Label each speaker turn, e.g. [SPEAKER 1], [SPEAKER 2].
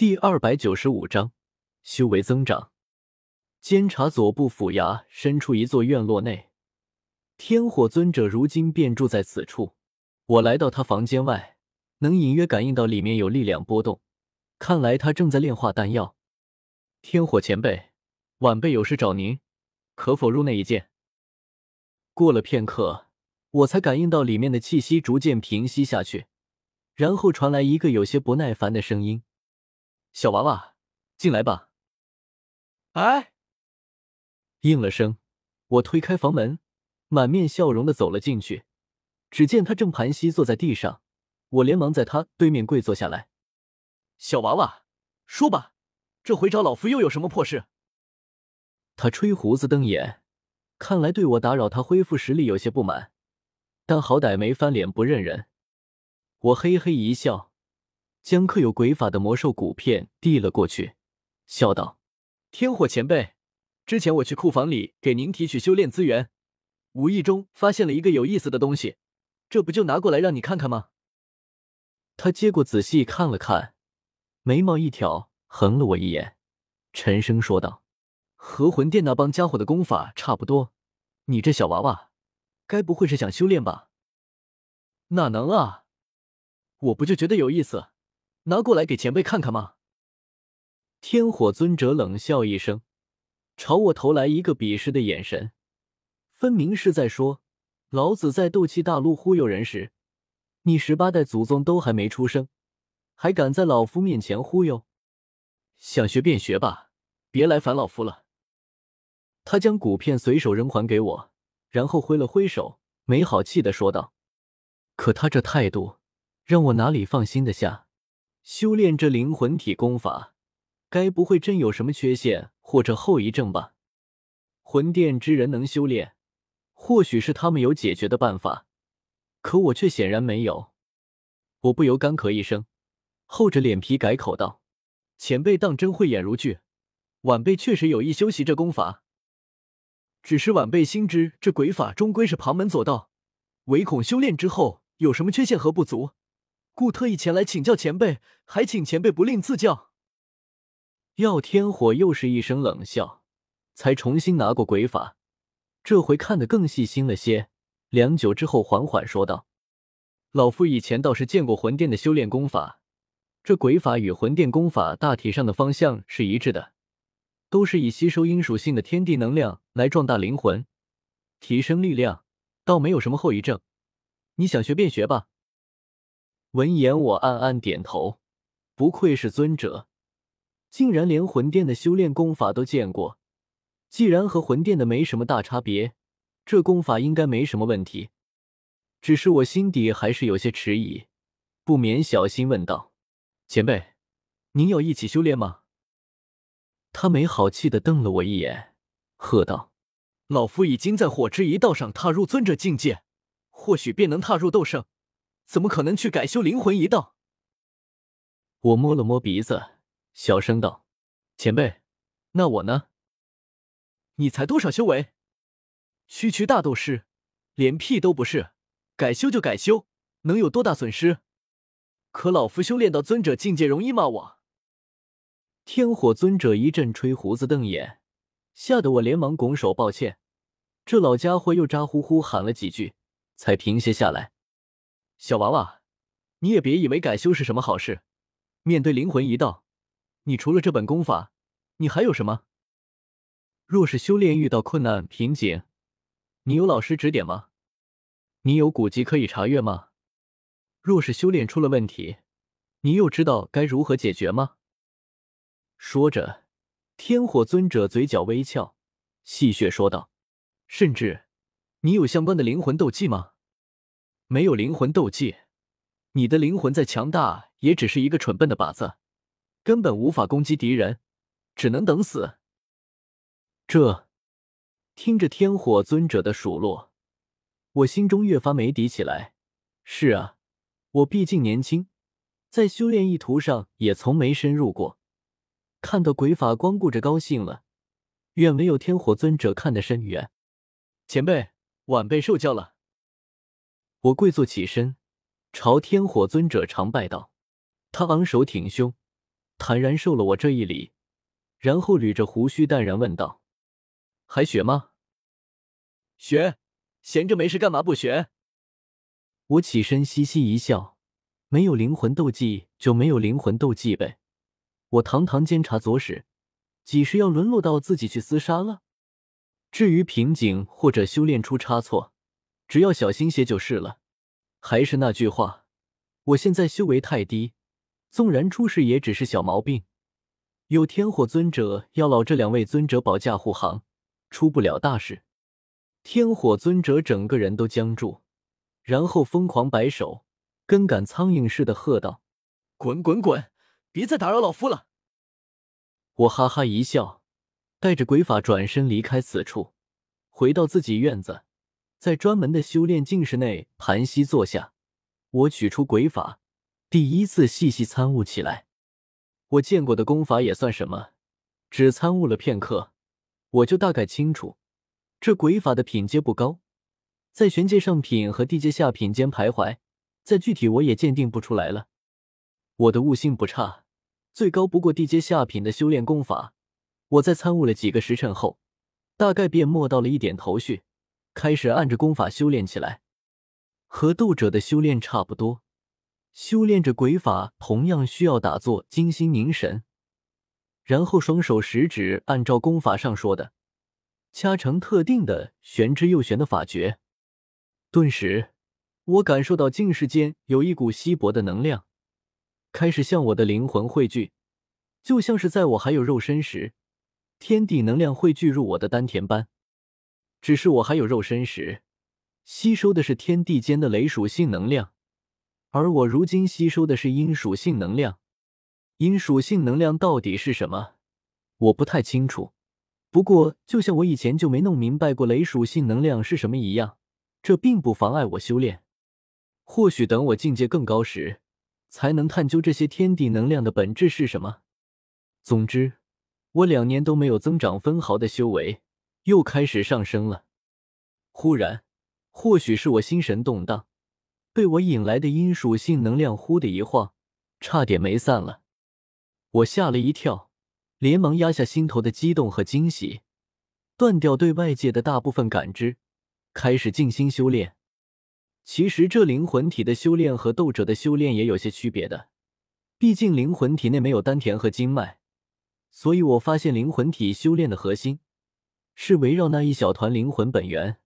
[SPEAKER 1] 第二百九十五章修为增长。监察左部府衙深处一座院落内，天火尊者如今便住在此处。我来到他房间外，能隐约感应到里面有力量波动，看来他正在炼化丹药。天火前辈，晚辈有事找您，可否入内一见？过了片刻，我才感应到里面的气息逐渐平息下去，然后传来一个有些不耐烦的声音。小娃娃，进来吧。
[SPEAKER 2] 哎，
[SPEAKER 1] 应了声，我推开房门，满面笑容的走了进去。只见他正盘膝坐在地上，我连忙在他对面跪坐下来。
[SPEAKER 2] 小娃娃，说吧，这回找老夫又有什么破事？
[SPEAKER 1] 他吹胡子瞪眼，看来对我打扰他恢复实力有些不满，但好歹没翻脸不认人。我嘿嘿一笑。将刻有鬼法的魔兽骨片递了过去，笑道：“
[SPEAKER 2] 天火前辈，之前我去库房里给您提取修炼资源，无意中发现了一个有意思的东西，这不就拿过来让你看看吗？”
[SPEAKER 1] 他接过仔细看了看，眉毛一挑，横了我一眼，沉声说道：“和魂殿那帮家伙的功法差不多，你这小娃娃，该不会是想修炼吧？”“
[SPEAKER 2] 哪能啊，我不就觉得有意思。”拿过来给前辈看看吗？
[SPEAKER 1] 天火尊者冷笑一声，朝我投来一个鄙视的眼神，分明是在说：“老子在斗气大陆忽悠人时，你十八代祖宗都还没出生，还敢在老夫面前忽悠？想学便学吧，别来烦老夫了。”他将骨片随手扔还给我，然后挥了挥手，没好气的说道：“可他这态度，让我哪里放心的下？”修炼这灵魂体功法，该不会真有什么缺陷或者后遗症吧？魂殿之人能修炼，或许是他们有解决的办法，可我却显然没有。我不由干咳一声，厚着脸皮改口道：“前辈当真慧眼如炬，晚辈确实有意修习这功法。只是晚辈心知这鬼法终归是旁门左道，唯恐修炼之后有什么缺陷和不足。”故特意前来请教前辈，还请前辈不吝赐教。耀天火又是一声冷笑，才重新拿过鬼法，这回看得更细心了些。良久之后，缓缓说道：“老夫以前倒是见过魂殿的修炼功法，这鬼法与魂殿功法大体上的方向是一致的，都是以吸收阴属性的天地能量来壮大灵魂，提升力量，倒没有什么后遗症。你想学便学吧。”闻言，我暗暗点头，不愧是尊者，竟然连魂殿的修炼功法都见过。既然和魂殿的没什么大差别，这功法应该没什么问题。只是我心底还是有些迟疑，不免小心问道：“前辈，您要一起修炼吗？”他没好气的瞪了我一眼，喝道：“
[SPEAKER 2] 老夫已经在火之一道上踏入尊者境界，或许便能踏入斗圣。”怎么可能去改修灵魂一道？
[SPEAKER 1] 我摸了摸鼻子，小声道：“前辈，那我呢？
[SPEAKER 2] 你才多少修为？区区大斗师，连屁都不是，改修就改修，能有多大损失？可老夫修炼到尊者境界，容易吗？我？”
[SPEAKER 1] 天火尊者一阵吹胡子瞪眼，吓得我连忙拱手抱歉。这老家伙又咋呼呼喊了几句，才平歇下来。小娃娃，你也别以为改修是什么好事。面对灵魂一道，你除了这本功法，你还有什么？若是修炼遇到困难瓶颈，你有老师指点吗？你有古籍可以查阅吗？若是修炼出了问题，你又知道该如何解决吗？说着，天火尊者嘴角微翘，戏谑说道：“甚至，你有相关的灵魂斗技吗？”没有灵魂斗技，你的灵魂再强大，也只是一个蠢笨的靶子，根本无法攻击敌人，只能等死。这听着天火尊者的数落，我心中越发没底起来。是啊，我毕竟年轻，在修炼意图上也从没深入过。看到鬼法，光顾着高兴了，远没有天火尊者看得深远。前辈，晚辈受教了。我跪坐起身，朝天火尊者长拜道。他昂首挺胸，坦然受了我这一礼，然后捋着胡须淡然问道：“还学吗？”“
[SPEAKER 2] 学，闲着没事干嘛不学？”
[SPEAKER 1] 我起身嘻嘻一笑：“没有灵魂斗技就没有灵魂斗技呗。”我堂堂监察左使，几时要沦落到自己去厮杀了？至于瓶颈或者修炼出差错，只要小心些就是了。还是那句话，我现在修为太低，纵然出事也只是小毛病。有天火尊者、药老这两位尊者保驾护航，出不了大事。天火尊者整个人都僵住，然后疯狂摆手，跟赶苍蝇似的喝道：“
[SPEAKER 2] 滚滚滚！别再打扰老夫了！”
[SPEAKER 1] 我哈哈一笑，带着鬼法转身离开此处，回到自己院子，在专门的修炼境室内盘膝坐下。我取出鬼法，第一次细细参悟起来。我见过的功法也算什么，只参悟了片刻，我就大概清楚，这鬼法的品阶不高，在玄阶上品和地阶下品间徘徊，再具体我也鉴定不出来了。我的悟性不差。最高不过地阶下品的修炼功法，我在参悟了几个时辰后，大概便摸到了一点头绪，开始按着功法修炼起来。和斗者的修炼差不多，修炼着鬼法同样需要打坐、精心凝神，然后双手食指按照功法上说的，掐成特定的玄之又玄的法诀。顿时，我感受到静世间有一股稀薄的能量。开始向我的灵魂汇聚，就像是在我还有肉身时，天地能量汇聚入我的丹田般。只是我还有肉身时，吸收的是天地间的雷属性能量，而我如今吸收的是阴属性能量。阴属性能量到底是什么？我不太清楚。不过，就像我以前就没弄明白过雷属性能量是什么一样，这并不妨碍我修炼。或许等我境界更高时。才能探究这些天地能量的本质是什么。总之，我两年都没有增长分毫的修为，又开始上升了。忽然，或许是我心神动荡，被我引来的阴属性能量忽的一晃，差点没散了。我吓了一跳，连忙压下心头的激动和惊喜，断掉对外界的大部分感知，开始静心修炼。其实这灵魂体的修炼和斗者的修炼也有些区别的，毕竟灵魂体内没有丹田和经脉，所以我发现灵魂体修炼的核心是围绕那一小团灵魂本源。